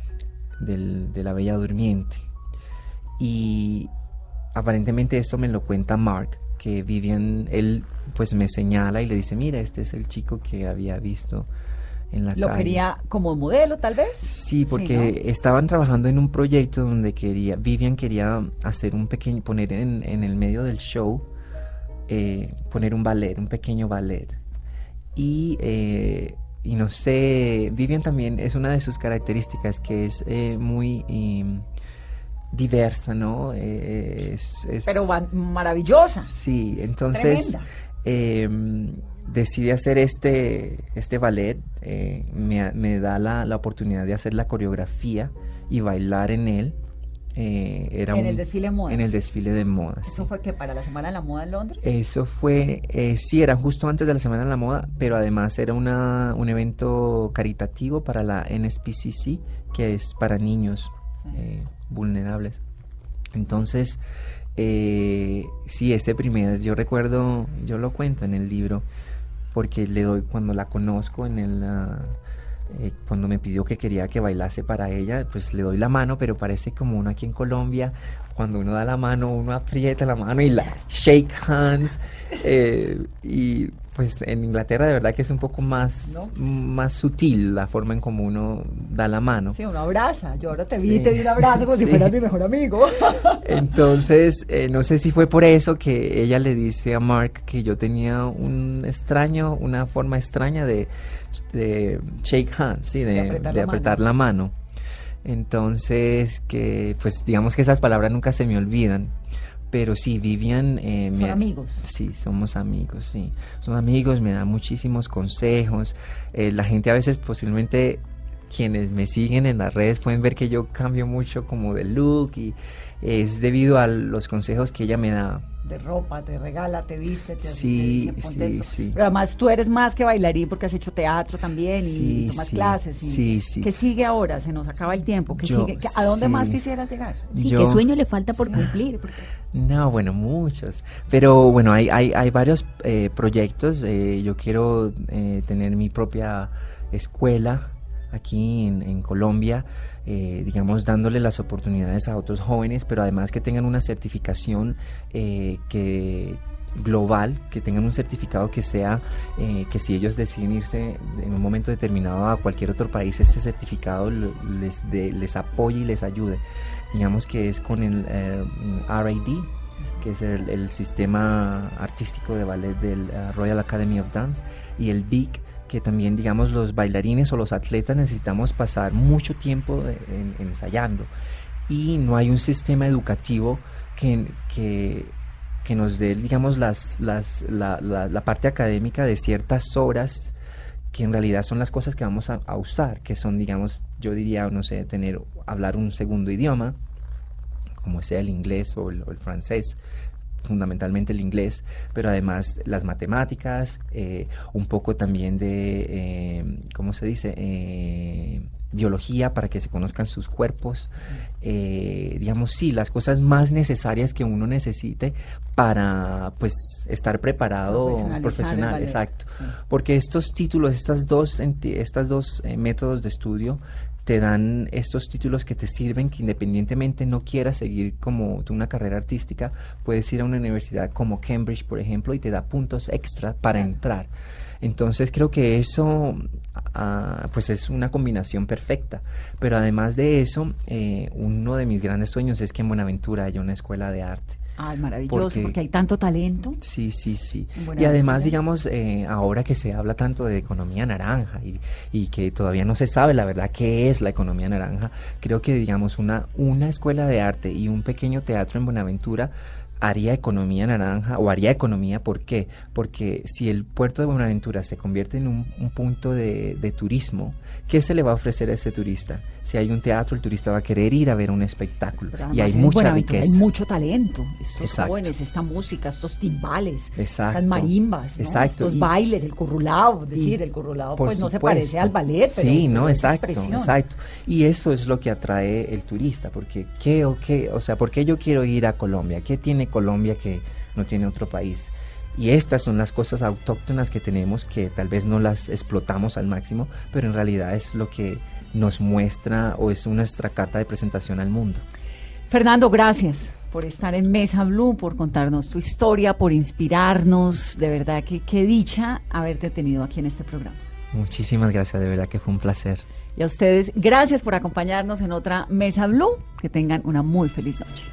del- de La Bella Durmiente. Y aparentemente esto me lo cuenta Mark, que Vivian, él pues me señala y le dice, mira, este es el chico que había visto en la
¿Lo
calle.
quería como modelo, tal vez?
Sí, porque estaban trabajando en un proyecto donde quería, Vivian quería hacer un pequeño, poner en, en el medio del show, eh, poner un ballet, un pequeño ballet. Y, eh, y no sé, Vivian también es una de sus características que es eh, muy diversa, ¿no? Eh, es- es-
Pero maravillosa.
Sí, entonces eh, decide hacer este, este ballet, eh, me, me da la, la oportunidad de hacer la coreografía y bailar en él. eh, era
En
un-
el desfile de modas.
En el desfile de modas.
¿Eso
sí.
fue que para la Semana de la Moda en Londres?
Eso fue, eh, sí, era justo antes de la Semana de la Moda, pero además era una, un evento caritativo para la NSPCC, que es para niños. Eh, vulnerables. Entonces, eh, sí, ese primer, yo recuerdo, yo lo cuento en el libro, porque le doy, cuando la conozco en el... ah, eh, cuando me pidió que quería que bailase para ella, pues le doy la mano, pero parece como uno aquí en Colombia, cuando uno da la mano, uno aprieta la mano y la shake hands. eh, y pues en Inglaterra de verdad que es un poco más,
¿No?
más sutil la forma en como uno da la mano.
Sí, uno abraza. Yo ahora te vi y
Sí.
te di un abrazo como si fueras mi mejor amigo.
Entonces, eh, no sé si fue por eso que ella le dice a Mark que yo tenía un extraño, una forma extraña de, de shake hands, sí, de,
De apretar
de
la
apretar
mano.
la mano. Entonces, que pues digamos que esas palabras nunca se me olvidan. Pero sí, Vivian... eh,
Son
me-
amigos.
Sí, somos amigos, sí. Son amigos, me da muchísimos consejos. Eh, la gente a veces posiblemente quienes me siguen en las redes pueden ver que yo cambio mucho como de look y es debido a los consejos que ella me da
de ropa, te regala, te viste, te
sí,
te
sí,
eso.
sí.
Pero además tú eres más que bailarín porque has hecho teatro también y
Sí,
tomas
sí,
clases. Y
sí, sí.
¿Qué sigue ahora? Se nos acaba el tiempo. ¿Qué
Yo-
sigue? ¿Qué- ¿A dónde
sí.
más quisieras llegar?
Sí,
Yo-
¿qué sueño le falta por cumplir? Porque-
No, bueno, muchos. Pero bueno, hay, hay, hay varios eh, proyectos. eh, yo quiero eh, tener mi propia escuela aquí en, en Colombia, eh, digamos, dándole las oportunidades a otros jóvenes, pero además que tengan una certificación eh, que global, que tengan un certificado que sea, eh, que si ellos deciden irse en un momento determinado a cualquier otro país, ese certificado les, dé- les apoye y les ayude. Digamos que es con el eh, RAD, que es el, el sistema artístico de ballet del eh, Royal Academy of Dance, y el BIC, que también, digamos, los bailarines o los atletas necesitamos pasar mucho tiempo ensayando. Y no hay un sistema educativo que, que, que nos dé, digamos, las, las, la, parte académica de ciertas horas que en realidad son las cosas que vamos a, usar, que son, digamos, yo diría, no sé, tener, hablar un segundo idioma, como sea el inglés o el francés, fundamentalmente el inglés, pero además las matemáticas, eh, un poco también de, eh, ¿cómo se dice? Eh, biología para que se conozcan sus cuerpos, eh, digamos, sí, las cosas más necesarias que uno necesite para, pues, estar preparado profesional, exacto.
sí.
Porque estos títulos, estas dos, estas dos métodos de estudio te dan estos títulos que te sirven que independientemente no quieras seguir como tú una carrera artística, puedes ir a una universidad como Cambridge, por ejemplo, y te da puntos extra para entrar. Entonces creo que eso ah, pues es una combinación perfecta. Pero además de eso, eh, uno de mis grandes sueños es que en Buenaventura haya una escuela de arte.
Ay, maravilloso, porque,
Porque-
hay tanto talento.
Sí, sí, sí. Y además, digamos, eh, ahora que se habla tanto de economía naranja y, y que todavía no se sabe la verdad qué es la economía naranja, creo que, digamos, una, una escuela de arte y un pequeño teatro en Buenaventura haría economía naranja o haría economía, ¿por qué? Porque si el puerto de Buenaventura se convierte en un, un punto de, de turismo, ¿qué se le va a ofrecer a ese turista? Si hay un teatro, el turista va a querer ir a ver un espectáculo
Pero
y hay mucha riqueza.
Hay mucho talento. Estos
Exacto.
jóvenes, esta música, estos timbales,
Exacto.
estas marimbas, ¿no?
Exacto.
estos
Y-
bailes, el currulao. Es decir, el currulao pues no se
supuesto.
parece al ballet, pero,
sí, no, exacto, exacto. Y eso es lo que atrae el turista, porque qué o qué, o sea, ¿por qué yo quiero ir a Colombia? ¿Qué tiene Colombia que no tiene otro país? Y estas son las cosas autóctonas que tenemos que tal vez no las explotamos al máximo, pero en realidad es lo que nos muestra o es nuestra carta de presentación al mundo.
Fernando, gracias por estar en Mesa Blue, por contarnos tu historia, por inspirarnos. De verdad que qué dicha haberte tenido aquí en este programa.
Muchísimas gracias, de verdad que fue un placer.
Y a ustedes, gracias por acompañarnos en otra Mesa Blue. Que tengan una muy feliz noche.